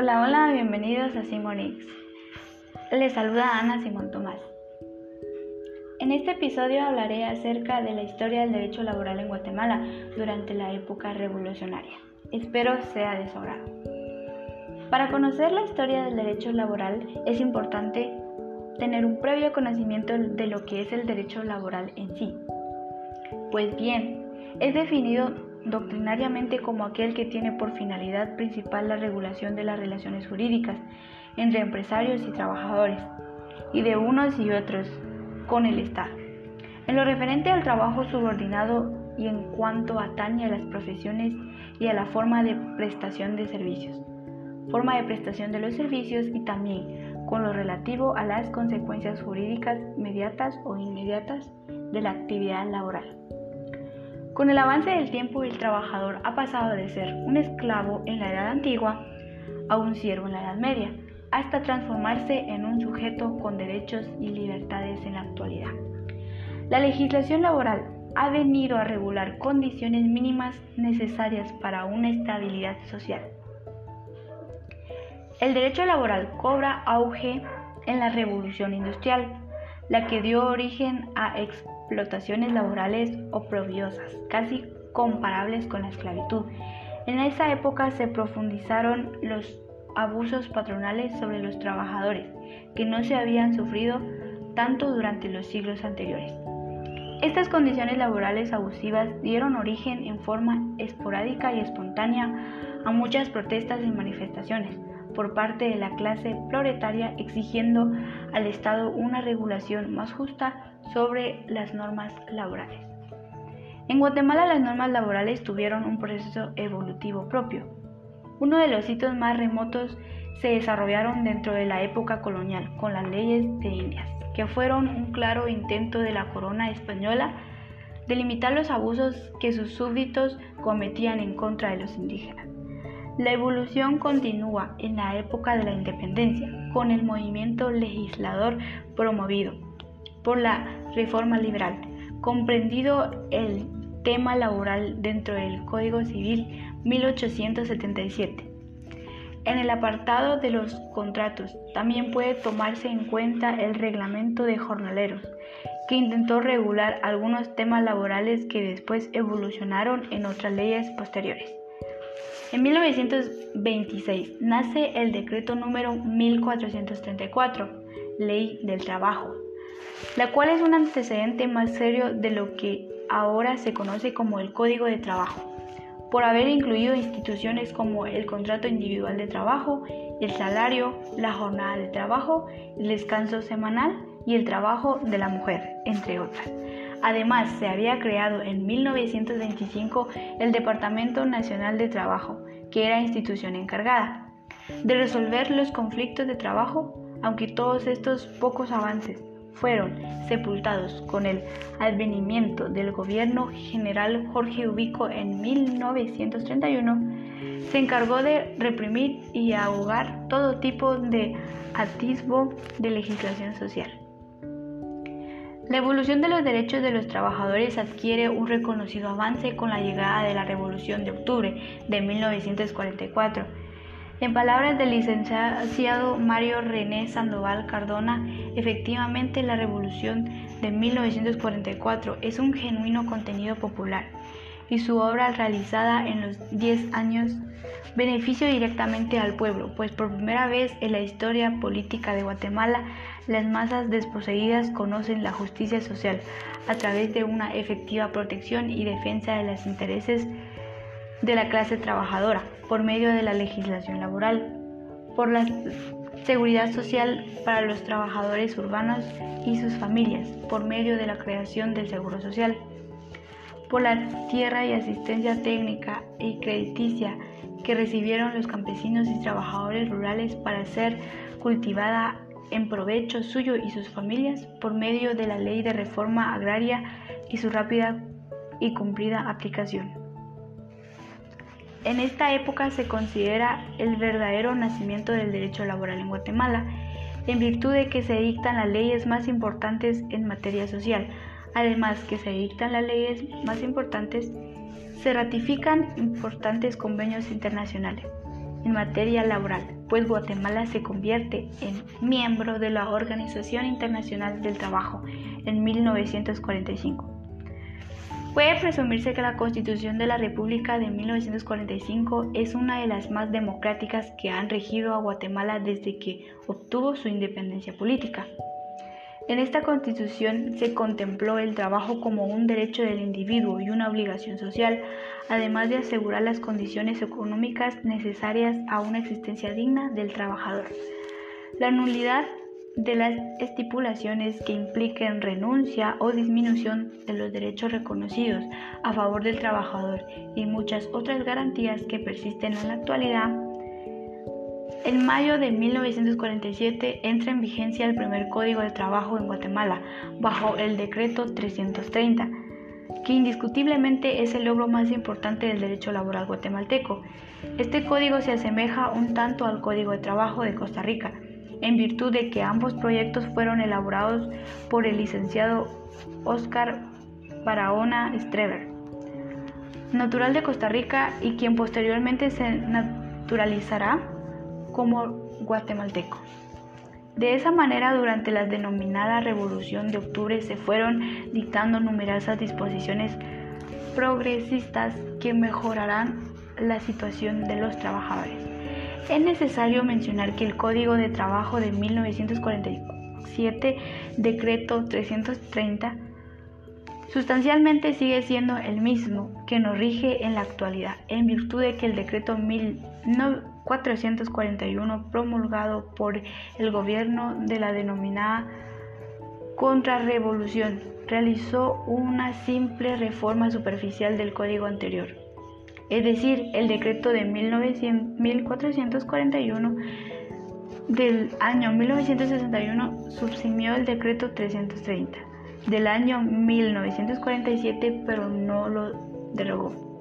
Hola, hola, bienvenidos a Simonix. Les saluda Ana Simón Tomás. En este episodio hablaré acerca de la historia del derecho laboral en Guatemala durante la época revolucionaria. Espero sea de. Para conocer la historia del derecho laboral es importante tener un previo conocimiento de lo que es el derecho laboral en sí. Pues bien, es definido doctrinariamente como aquel que tiene por finalidad principal la regulación de las relaciones jurídicas entre empresarios y trabajadores, y de unos y otros con el Estado. En lo referente al trabajo subordinado y en cuanto atañe a las profesiones y a la forma de prestación de servicios, forma de prestación de los servicios y también con lo relativo a las consecuencias jurídicas mediatas o inmediatas de la actividad laboral. Con el avance del tiempo, el trabajador ha pasado de ser un esclavo en la edad antigua a un siervo en la edad media, hasta transformarse en un sujeto con derechos y libertades en la actualidad. La legislación laboral ha venido a regular condiciones mínimas necesarias para una estabilidad social. El derecho laboral cobra auge en la revolución industrial, la que dio origen a explotaciones laborales oprobiosas, casi comparables con la esclavitud. En esa época se profundizaron los abusos patronales sobre los trabajadores, que no se habían sufrido tanto durante los siglos anteriores. Estas condiciones laborales abusivas dieron origen en forma esporádica y espontánea a muchas protestas y manifestaciones por parte de la clase proletaria exigiendo al Estado una regulación más justa sobre las normas laborales. En Guatemala las normas laborales tuvieron un proceso evolutivo propio. Uno de los hitos más remotos se desarrollaron dentro de la época colonial con las leyes de Indias, que fueron un claro intento de la corona española de limitar los abusos que sus súbditos cometían en contra de los indígenas. La evolución continúa en la época de la independencia, con el movimiento legislador promovido por la reforma liberal, comprendido el tema laboral dentro del Código Civil 1877. En el apartado de los contratos también puede tomarse en cuenta el reglamento de jornaleros, que intentó regular algunos temas laborales que después evolucionaron en otras leyes posteriores. En 1926 nace el decreto número 1434, Ley del Trabajo, la cual es un antecedente más serio de lo que ahora se conoce como el Código de Trabajo, por haber incluido instituciones como el contrato individual de trabajo, el salario, la jornada de trabajo, el descanso semanal y el trabajo de la mujer, entre otras. Además, se había creado en 1925 el Departamento Nacional de Trabajo, que era institución encargada de resolver los conflictos de trabajo, aunque todos estos pocos avances fueron sepultados con el advenimiento del gobierno general Jorge Ubico en 1931, se encargó de reprimir y ahogar todo tipo de atisbo de legislación social. La evolución de los derechos de los trabajadores adquiere un reconocido avance con la llegada de la Revolución de Octubre de 1944 en palabras del licenciado Mario René Sandoval Cardona, efectivamente la revolución de 1944 es un genuino contenido popular y su obra realizada en los 10 años beneficia directamente al pueblo, pues por primera vez en la historia política de Guatemala las masas desposeídas conocen la justicia social a través de una efectiva protección y defensa de los intereses de la clase trabajadora por medio de la legislación laboral, por la seguridad social para los trabajadores urbanos y sus familias, por medio de la creación del Seguro Social, por la tierra y asistencia técnica y crediticia que recibieron los campesinos y trabajadores rurales para ser cultivada en provecho suyo y sus familias por medio de la ley de reforma agraria y su rápida y cumplida aplicación. En esta época se considera el verdadero nacimiento del derecho laboral en Guatemala, en virtud de que se dictan las leyes más importantes en materia social. Además que se dictan las leyes más importantes, se ratifican importantes convenios internacionales. en materia laboral, pues Guatemala se convierte en miembro de la Organización Internacional del Trabajo en 1945. Puede presumirse que la Constitución de la República de 1945 es una de las más democráticas que han regido a Guatemala desde que obtuvo su independencia política. En esta constitución se contempló el trabajo como un derecho del individuo y una obligación social, además de asegurar las condiciones económicas necesarias a una existencia digna del trabajador. La nulidad de las estipulaciones que impliquen renuncia o disminución de los derechos reconocidos a favor del trabajador y muchas otras garantías que persisten en la actualidad en mayo de 1947 entra en vigencia el primer Código de Trabajo en Guatemala, bajo el Decreto 330, que indiscutiblemente es el logro más importante del derecho laboral guatemalteco. Este código se asemeja un tanto al Código de Trabajo de Costa Rica, en virtud de que ambos proyectos fueron elaborados por el licenciado Oscar Barahona Streber, natural de Costa Rica y quien posteriormente se naturalizará como guatemalteco. De esa manera, durante la denominada Revolución de Octubre se fueron dictando numerosas disposiciones progresistas que mejorarán la situación de los trabajadores. Es necesario mencionar que el Código de Trabajo de 1947, decreto 330, sustancialmente sigue siendo el mismo que nos rige en la actualidad, en virtud de que el decreto 19 441 promulgado por el gobierno de la denominada contrarrevolución realizó una simple reforma superficial del código anterior, es decir, el decreto de 1441 del año 1961 subsimió el decreto 330 del año 1947, pero no lo derogó.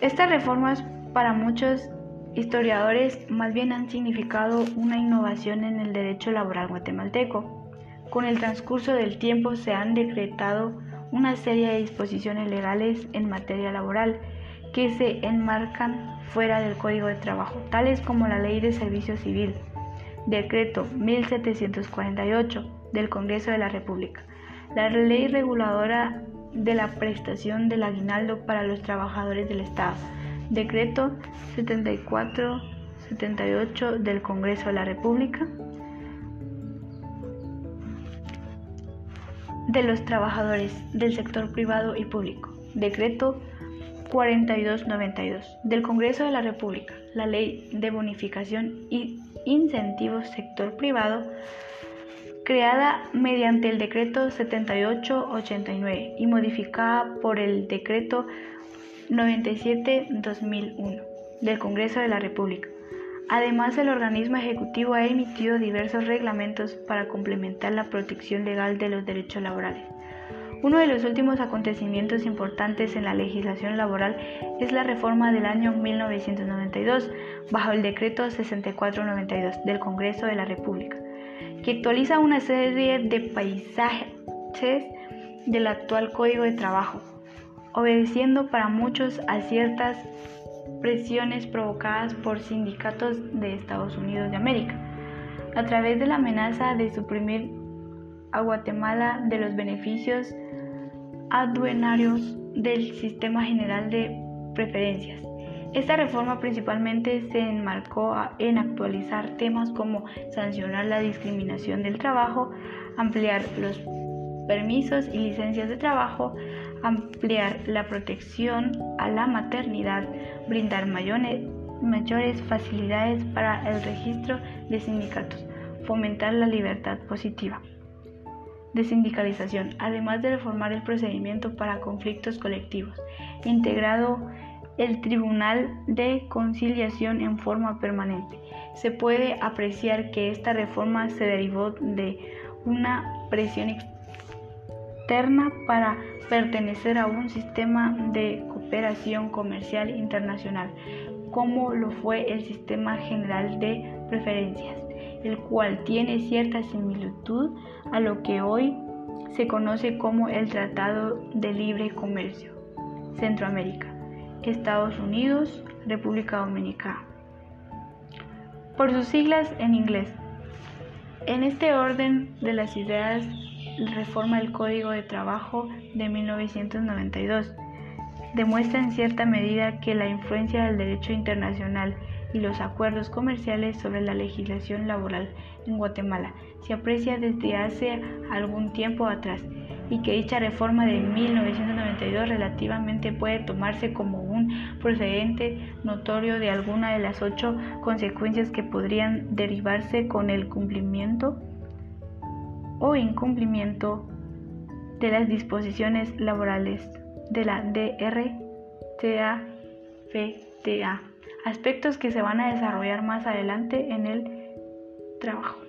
Estas reformas para muchos historiadores más bien han significado una innovación en el derecho laboral guatemalteco. Con el transcurso del tiempo se han decretado una serie de disposiciones legales en materia laboral que se enmarcan fuera del Código de Trabajo, tales como la Ley de Servicio Civil, Decreto 1748 del Congreso de la República, la Ley Reguladora de la Prestación del Aguinaldo para los Trabajadores del Estado, Decreto 74-78 del Congreso de la República de los trabajadores del sector privado y público. Decreto 4292 del Congreso de la República, la Ley de Bonificación y Incentivos Sector Privado, creada mediante el Decreto 7889 y modificada por el Decreto 97-2001 del Congreso de la República. Además, el organismo ejecutivo ha emitido diversos reglamentos para complementar la protección legal de los derechos laborales. Uno de los últimos acontecimientos importantes en la legislación laboral es la reforma del año 1992 bajo el decreto 6492 del Congreso de la República, que actualiza una serie de paisajes del actual Código de Trabajo obedeciendo para muchos a ciertas presiones provocadas por sindicatos de Estados Unidos de América, a través de la amenaza de suprimir a Guatemala de los beneficios aduanarios del Sistema General de Preferencias. Esta reforma principalmente se enmarcó en actualizar temas como sancionar la discriminación del trabajo, ampliar los permisos y licencias de trabajo, ampliar la protección a la maternidad, brindar mayores, facilidades para el registro de sindicatos, fomentar la libertad positiva de sindicalización, además de reformar el procedimiento para conflictos colectivos, integrado el Tribunal de Conciliación en forma permanente. Se puede apreciar que esta reforma se derivó de una presión externa para pertenecer a un sistema de cooperación comercial internacional, como lo fue el Sistema General de Preferencias, el cual tiene cierta similitud a lo que hoy se conoce como el Tratado de Libre Comercio Centroamérica, Estados Unidos, República Dominicana. por sus siglas en inglés. En este orden de las ideas, reforma del Código de Trabajo de 1992 demuestra en cierta medida que la influencia del derecho internacional y los acuerdos comerciales sobre la legislación laboral en Guatemala se aprecia desde hace algún tiempo atrás y que dicha reforma de 1992 relativamente puede tomarse como un procedente notorio de alguna de las ocho consecuencias que podrían derivarse con el cumplimiento o incumplimiento de las disposiciones laborales de la DRTAFTA, aspectos que se van a desarrollar más adelante en el trabajo.